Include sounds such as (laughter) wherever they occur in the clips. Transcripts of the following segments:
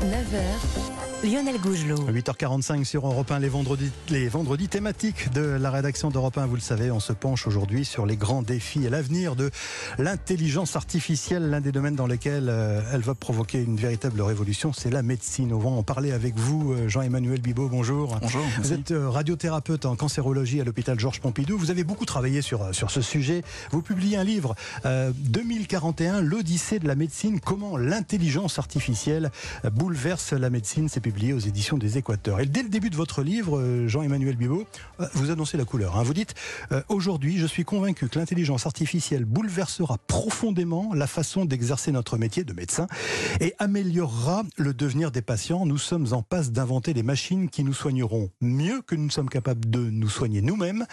9h, Lionel Gougelot. 8h45 sur Europe 1, les vendredis, les vendredis thématiques de la rédaction d'Europe 1. Vous le savez, on se penche aujourd'hui sur les grands défis et l'avenir de l'intelligence artificielle. L'un des domaines dans lesquels euh, elle va provoquer une véritable révolution, c'est la médecine. On va en parler avec vous, euh, Jean-Emmanuel Bibot. Bonjour. Bonjour. Vous êtes euh, radiothérapeute en cancérologie à l'hôpital Georges Pompidou. Vous avez beaucoup travaillé sur, sur ce sujet. Vous publiez un livre, euh, 2041, l'Odyssée de la médecine, comment l'intelligence artificielle bouleverse la médecine. C'est publié aux éditions des Équateurs. Et dès le début de votre livre, euh, Jean-Emmanuel Bibot, euh, vous annoncez la couleur. hein. Vous dites euh, Aujourd'hui, je suis convaincu que l'intelligence artificielle bouleversera profondément la façon d'exercer notre métier de médecin et améliorera le devenir des patients. Nous sommes en passe d'inventer des machines qui nous soigneront mieux que nous sommes capables de nous soigner nous-mêmes.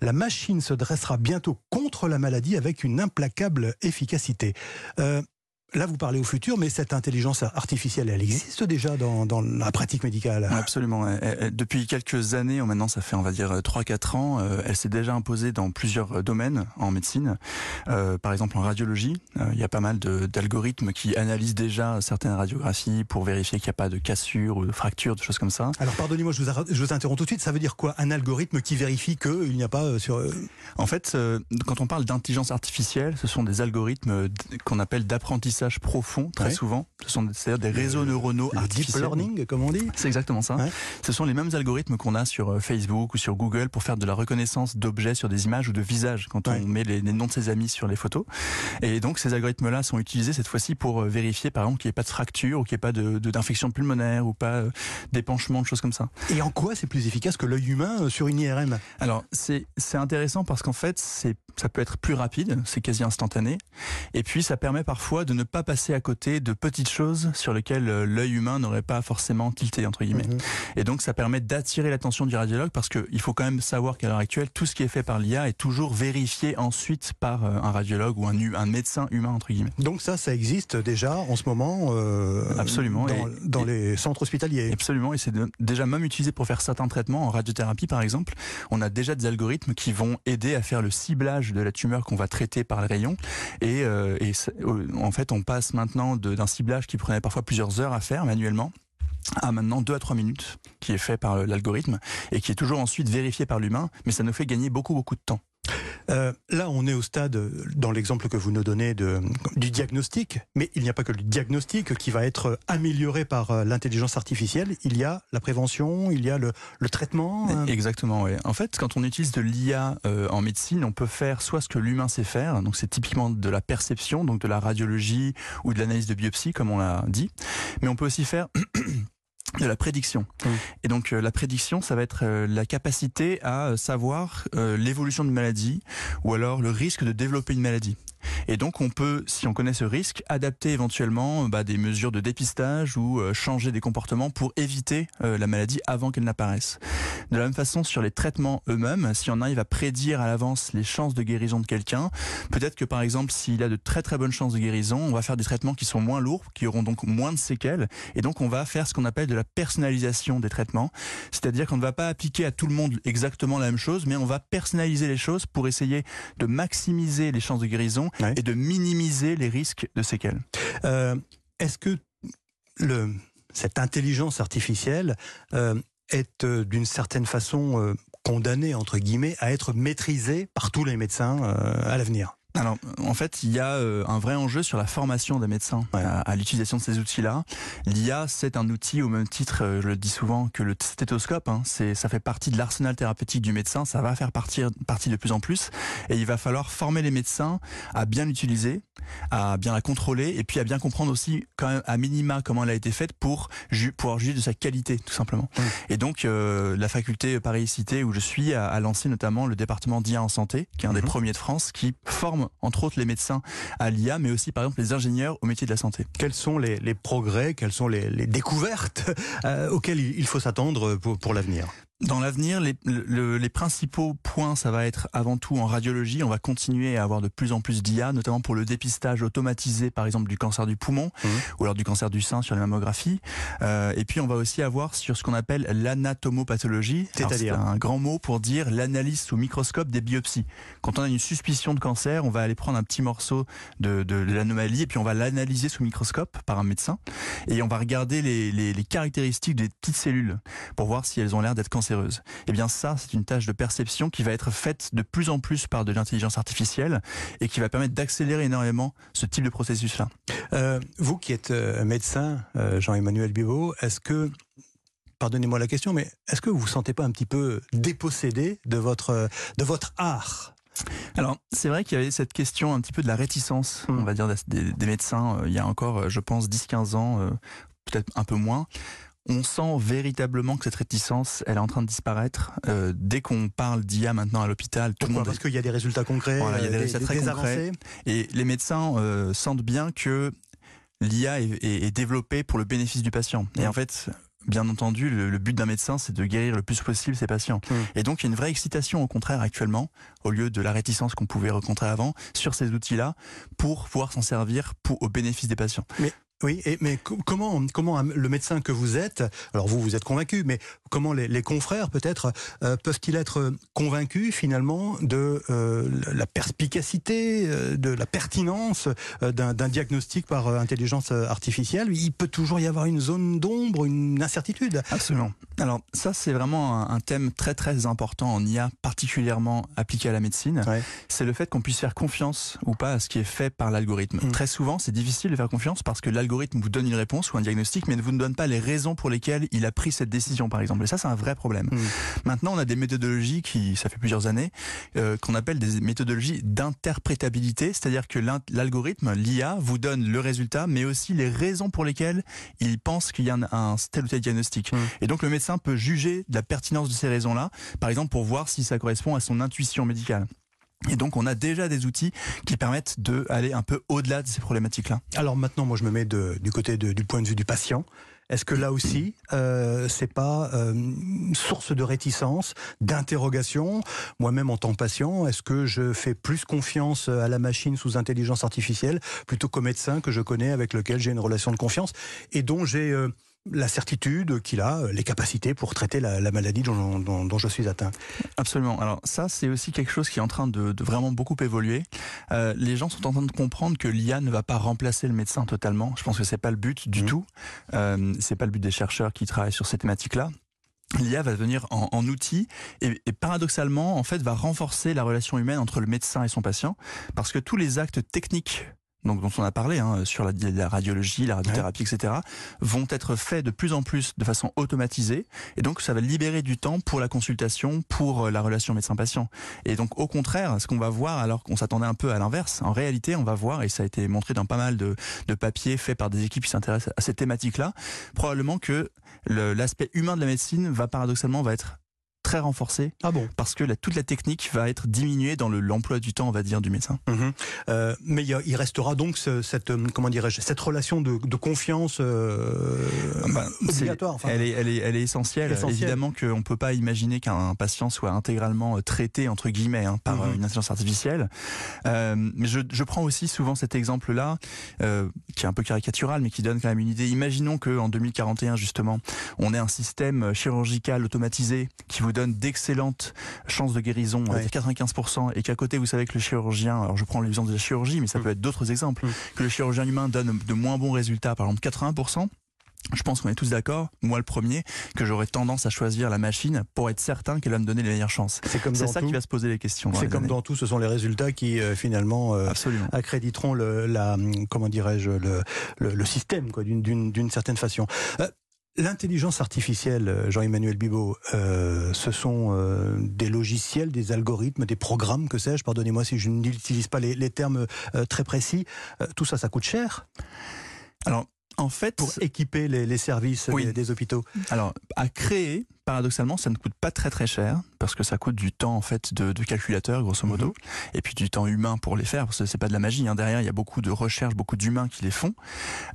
La machine se dressera bientôt contre la maladie avec une implacable efficacité. Là, vous parlez au futur, mais cette intelligence artificielle, elle existe déjà dans, dans la pratique médicale? Absolument. Depuis quelques années, maintenant ça fait on va dire 3-4 ans, euh, elle s'est déjà imposée dans plusieurs euh, domaines en médecine. Euh, par exemple en radiologie, euh, il y a pas mal d'algorithmes qui analysent déjà certaines radiographies pour vérifier qu'il n'y a pas de cassure ou de fracture, de choses comme ça. Alors, pardonnez-moi, je je vous interromps tout de suite. Ça veut dire quoi Un algorithme qui vérifie qu'il n'y a pas euh, sur. euh, En fait, euh, quand on parle d'intelligence artificielle, ce sont des algorithmes euh, qu'on appelle d'apprentissage profond, très Ouais. souvent. Ce sont c'est-à-dire des réseaux neuronaux le deep artificiels. learning, comme on dit C'est exactement ça. Ouais. Ce sont les mêmes algorithmes qu'on a sur euh, Facebook ou sur Google pour faire de la reconnaissance d'objets sur des images ou de visages quand Ouais. on met les, les noms de ses amis sur les photos. Et donc ces algorithmes-là sont utilisés cette fois-ci pour euh, vérifier par exemple qu'il n'y ait pas de fracture ou qu'il n'y ait pas de d'infection pulmonaire ou pas euh, d'épanchement, de choses comme ça. Et en quoi c'est plus efficace que l'œil humain sur une IRM Alors c'est c'est intéressant parce qu'en fait c'est ça peut être plus rapide, c'est quasi instantané, et puis ça permet parfois de ne pas passer à côté de petites choses sur lesquelles euh, l'œil humain n'aurait pas forcément tilté entre guillemets. Mhm. Et donc ça permet d'attirer l'attention du radiologue parce qu'il faut quand même savoir qu'à l'heure actuelle, tout ce qui est fait par l'IA est toujours vérifié ensuite par euh, un radiologue ou un, un médecin humain entre guillemets. Donc ça, ça existe déjà en ce moment euh, Absolument, dans, et- dans et- les centres hospitaliers. Absolument, et c'est déjà même utilisé pour faire certains traitements en radiothérapie par exemple. On a déjà des algorithmes qui vont aider à faire le ciblage de la tumeur qu'on va traiter par le rayon. Et, euh, et en fait, on passe maintenant d'un ciblage qui prenait parfois plusieurs heures à faire manuellement à maintenant 2 à 3 minutes qui est fait par l'algorithme et qui est toujours ensuite vérifié par l'humain, mais ça nous fait gagner beaucoup beaucoup de temps. Euh, là, on est au stade, dans l'exemple que vous nous donnez, de, du diagnostic, mais il n'y a pas que le diagnostic qui va être amélioré par euh, l'intelligence artificielle. Il y a la prévention, il y a le, le traitement. euh, Exactement, oui. En fait, quand on utilise de l'IA euh, en médecine, on peut faire soit ce que l'humain sait faire, donc c'est typiquement de la perception, donc de la radiologie ou de l'analyse de biopsie, comme on l'a dit, mais on peut aussi faire (clears throat) de la prédiction. Et donc euh, la prédiction, ça va être euh, la capacité à euh, savoir euh, l'évolution d'une maladie ou alors le risque de développer une maladie. Et donc on peut, si on connaît ce risque, adapter éventuellement bah, des mesures de dépistage ou euh, changer des comportements pour éviter euh, la maladie avant qu'elle n'apparaisse. De la même façon, sur les traitements eux-mêmes, si on arrive à prédire à l'avance les chances de guérison de quelqu'un, peut-être que par exemple, s'il a de très très bonnes chances de guérison, on va faire des traitements qui sont moins lourds, qui auront donc moins de séquelles, et donc on va faire ce qu'on appelle de la personnalisation des traitements, c'est-à-dire qu'on ne va pas appliquer à tout le monde exactement la même chose, mais on va personnaliser les choses pour essayer de maximiser les chances de guérison Ouais. et de minimiser les risques de séquelles. Euh, Est-ce que le, cette intelligence artificielle euh, est euh, d'une certaine façon condamnée, entre guillemets, à être maîtrisée par tous les médecins à l'avenir? Alors, en fait, il y a euh, un vrai enjeu sur la formation des médecins Ouais. à, à l'utilisation de ces outils-là. L'IA, c'est un outil au même titre, euh, je le dis souvent, que le stéthoscope. Hein, c'est, ça fait partie de l'arsenal thérapeutique du médecin. Ça va faire partie, partie de plus en plus. Et il va falloir former les médecins à bien l'utiliser, à bien la contrôler, et puis à bien comprendre aussi, quand même, à minima, comment elle a été faite pour ju- pouvoir juger de sa qualité, tout simplement. Ouais. Et donc, euh, la faculté Paris-Cité, où je suis, a, a lancé notamment le département d'IA en santé, qui est un des Mhm. premiers de France, qui forme entre autres les médecins à l'IA, mais aussi par exemple les ingénieurs au métier de la santé. Quels sont les, progrès, quelles sont les, découvertes euh, auxquelles il faut s'attendre pour l'avenir? Dans l'avenir, les, les, principaux points, ça va être avant tout en radiologie. On va continuer à avoir de plus en plus d'IA, notamment pour le dépistage automatisé, par exemple, du cancer du poumon mmh. ou alors du cancer du sein sur les mammographies. Euh, et puis, on va aussi avoir sur ce qu'on appelle l'anatomopathologie. C'est-à-dire un grand mot pour dire l'analyse sous microscope des biopsies. Quand on a une suspicion de cancer, on va aller prendre un petit morceau de, de l'anomalie et puis on va l'analyser sous microscope par un médecin et on va regarder les, les, les caractéristiques des petites cellules pour voir si elles ont l'air d'être cancéreuses eh bien ça, c'est une tâche de perception qui va être faite de plus en plus par de l'intelligence artificielle et qui va permettre d'accélérer énormément ce type de processus-là. Euh, vous qui êtes euh, médecin, euh, Jean-Emmanuel Bibot, est-ce que pardonnez-moi la question, mais est-ce que vous vous sentez pas un petit peu dépossédé de votre, de votre art? Alors, c'est vrai qu'il y avait cette question un petit peu de la réticence, on hmm. va dire, des, des médecins, il y a encore, je pense, 10-15 ans, peut-être un peu moins on sent véritablement que cette réticence, elle est en train de disparaître. Euh, dès qu'on parle d'IA maintenant à l'hôpital, tout le monde parce qu'il y a des résultats concrets, il y a des, euh, résultats très concrets, et les médecins euh, sentent bien que l'IA est, développée pour le bénéfice du patient. Et en fait, bien entendu, le, but d'un médecin, c'est de guérir le plus possible ses patients. Et donc, il y a une vraie excitation, au contraire, actuellement, au lieu de la réticence qu'on pouvait rencontrer avant, sur ces outils-là, pour pouvoir s'en servir pour, au bénéfice des patients. Oui, et, mais comment, comment le médecin que vous êtes, alors vous, vous êtes convaincu, mais comment les, les confrères peut-être euh, peuvent-ils être convaincus finalement de euh, la perspicacité, euh, de la pertinence d'un diagnostic par intelligence artificielle? Il peut toujours y avoir une zone d'ombre, une incertitude. Absolument. Alors ça, c'est vraiment un, thème très très important en IA, particulièrement appliqué à la médecine. C'est le fait qu'on puisse faire confiance ou pas à ce qui est fait par l'algorithme. Mm. Très souvent, c'est difficile de faire confiance parce que l'algorithme l'algorithme vous donne une réponse ou un diagnostic, mais ne vous donne pas les raisons pour lesquelles il a pris cette décision, par exemple. Et ça, c'est un vrai problème. Hmm. Maintenant, on a des méthodologies qui, ça fait plusieurs années, euh, qu'on appelle des méthodologies d'interprétabilité, c'est-à-dire que l'algorithme, l'IA, vous donne le résultat, mais aussi les raisons pour lesquelles il pense qu'il y a un, tel ou tel diagnostic. Hmm. Et donc, le médecin peut juger de la pertinence de ces raisons-là, par exemple, pour voir si ça correspond à son intuition médicale. Et donc on a déjà des outils qui permettent de aller un peu au-delà de ces problématiques-là. Alors maintenant, moi je me mets du côté du point de vue du patient. Est-ce que là aussi, euh, c'est pas euh, source de réticence, d'interrogation? Moi-même, en tant que patient, est-ce que je fais plus confiance à la machine sous intelligence artificielle plutôt qu'au médecin que je connais, avec lequel j'ai une relation de confiance et dont j'ai euh, la certitude qu'il a euh, les capacités pour traiter la, maladie dont, je suis atteint. Absolument. Alors ça, c'est aussi quelque chose qui est en train de, vraiment beaucoup évoluer. Euh, les gens sont en train de comprendre que l'IA ne va pas remplacer le médecin totalement. Je pense que c'est pas le but du mmh. tout. Euh, c'est pas le but des chercheurs qui travaillent sur ces thématiques-là l'IA va devenir en, outil et, et, paradoxalement en fait va renforcer la relation humaine entre le médecin et son patient parce que tous les actes techniques donc dont on a parlé hein, sur la, radiologie, la radiothérapie, etc., vont être faits de plus en plus de façon automatisée, et donc ça va libérer du temps pour la consultation, pour euh, la relation médecin-patient. Et donc au contraire, ce qu'on va voir, alors qu'on s'attendait un peu à l'inverse, en réalité, on va voir, et ça a été montré dans pas mal de, de papiers faits par des équipes qui s'intéressent à cette thématique-là, probablement que l'aspect humain de la médecine va paradoxalement va être très renforcé. Ah bon Parce que la, toute la technique va être diminuée dans l'emploi du temps, on va dire, du médecin. Mhm. Euh, mais il, restera donc cette, euh, comment dirais-je, cette relation de, confiance euh, ah bah, obligatoire. elle, est, elle, est, elle est essentielle. Évidemment qu'on ne peut pas imaginer qu'un patient soit intégralement traité, entre guillemets, hein, par mhm. une intelligence artificielle. mais je, je, prends aussi souvent cet exemple-là, qui est un peu caricatural, mais qui donne quand même une idée. Imaginons qu'en 2041, justement, on ait un système chirurgical automatisé qui vous donne d'excellentes chances de guérison, ouais. 95%, et qu'à côté, vous savez que le chirurgien, alors je prends l'exemple de la chirurgie, mais ça mm. peut être d'autres exemples, mm. que le chirurgien humain donne de moins bons résultats, par exemple 80%, je pense qu'on est tous d'accord, moi le premier, que j'aurais tendance à choisir la machine pour être certain qu'elle va me donner les meilleures chances. C'est comme ça qui va se poser les questions. C'est comme dans tout, ce sont les résultats qui euh, finalement euh, accréditeront le, la, comment dirais-je, le, le, système quoi, d'une certaine façon. Euh, L'intelligence artificielle, euh, Jean-Emmanuel Bibot, euh, ce sont euh, des logiciels, des algorithmes, des programmes, que sais-je, pardonnez-moi si je n'utilise pas les, termes très précis. tout ça, ça coûte cher? Alors, En fait, pour équiper les, services des, hôpitaux. Alors, à créer, paradoxalement, ça ne coûte pas très très cher parce que ça coûte du temps en fait de, calculateur grosso modo, mhm. et puis du temps humain pour les faire parce que c'est pas de la magie. Hein. Derrière, il y a beaucoup de recherches, beaucoup d'humains qui les font.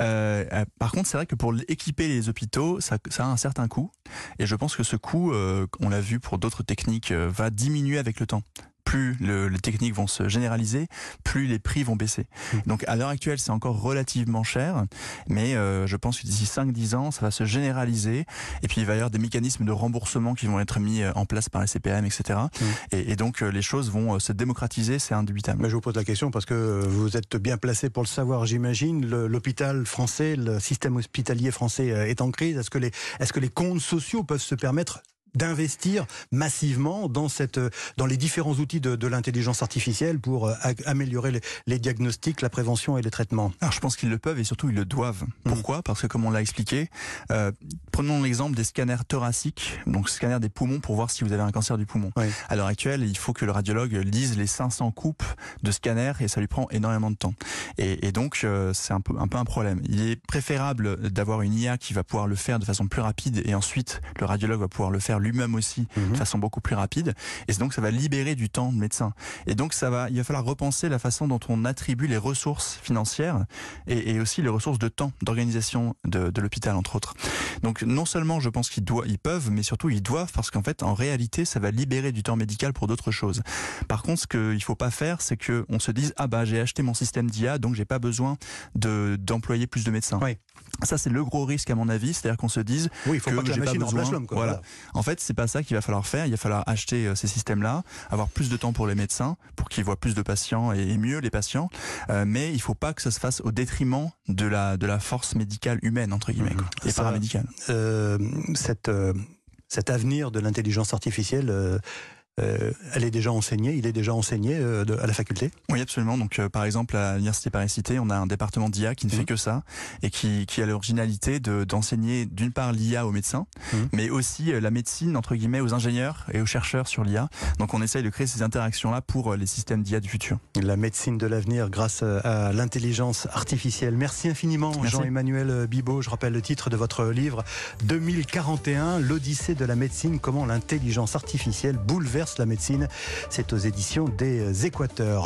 Euh, euh, par contre, c'est vrai que pour équiper les hôpitaux, ça, a un certain coût, et je pense que ce coût, euh, on l'a vu pour d'autres techniques, va diminuer avec le temps plus les techniques vont se généraliser, plus les prix vont baisser. Mmh. Donc à l'heure actuelle, c'est encore relativement cher, mais euh, je pense que d'ici 5-10 ans, ça va se généraliser. Et puis il va y avoir des mécanismes de remboursement qui vont être mis euh, en place par les CPM, etc. Mmh. Et, donc euh, les choses vont se démocratiser, c'est indubitable. Mais je vous pose la question parce que vous êtes bien placé pour le savoir, j'imagine. L'hôpital français, le système hospitalier français est en crise. Est-ce que les, est-ce que les comptes sociaux peuvent se permettre d'investir massivement dans cette, dans les différents outils de, de l'intelligence artificielle pour euh, améliorer les, les, diagnostics, la prévention et les traitements. Alors je pense qu'ils le peuvent et surtout ils le doivent. Mmh. Pourquoi? Parce que comme on l'a expliqué, euh, prenons l'exemple des scanners thoraciques, donc scanners des poumons pour voir si vous avez un cancer du poumon. Oui. À l'heure actuelle, il faut que le radiologue lise les 500 coupes de scanners et ça lui prend énormément de temps. Et, et donc euh, c'est un peu un peu un problème. Il est préférable d'avoir une IA qui va pouvoir le faire de façon plus rapide et ensuite le radiologue va pouvoir le faire lui-même aussi de mhm. façon beaucoup plus rapide. Et donc ça va libérer du temps de médecin. Et donc ça va, il va falloir repenser la façon dont on attribue les ressources financières et, et aussi les ressources de temps, d'organisation de, de l'hôpital entre autres. Donc non seulement je pense qu'ils doivent, ils peuvent, mais surtout ils doivent parce qu'en fait en réalité ça va libérer du temps médical pour d'autres choses. Par contre, ce qu'il faut pas faire, c'est que on se dise ah bah j'ai acheté mon système d'IA donc j'ai pas besoin de d'employer plus de médecins. Oui. Ça, c'est le gros risque à mon avis, c'est-à-dire qu'on se dise oui, il faut que, pas que la machine besoin. l'homme. Voilà. En fait, c'est pas ça qu'il va falloir faire. Il va falloir acheter euh, ces systèmes-là, avoir plus de temps pour les médecins, pour qu'ils voient plus de patients et, mieux les patients. Euh, mais il faut pas que ça se fasse au détriment de la de la force médicale humaine entre guillemets mmh. et paramédicale. Euh, cette cet avenir de l'intelligence artificielle euh, elle est déjà enseignée, il est déjà enseigné euh, à la faculté Oui, absolument. Donc, euh, par exemple, à l'Université Paris-Cité, on a un département d'IA qui ne fait mhm. que ça et qui, qui a l'originalité d'enseigner d'une part l'IA aux médecins, mhm. mais aussi la médecine, entre guillemets, aux ingénieurs et aux chercheurs sur l'IA. Donc, on essaye de créer ces interactions-là pour les systèmes d'IA du futur. La médecine de l'avenir grâce à l'intelligence artificielle. Merci infiniment, Jean-Emmanuel Bibot. Je rappelle le titre de votre livre 2041, l'Odyssée de la médecine, comment l'intelligence artificielle bouleverse la médecine. C'est aux éditions des Équateurs.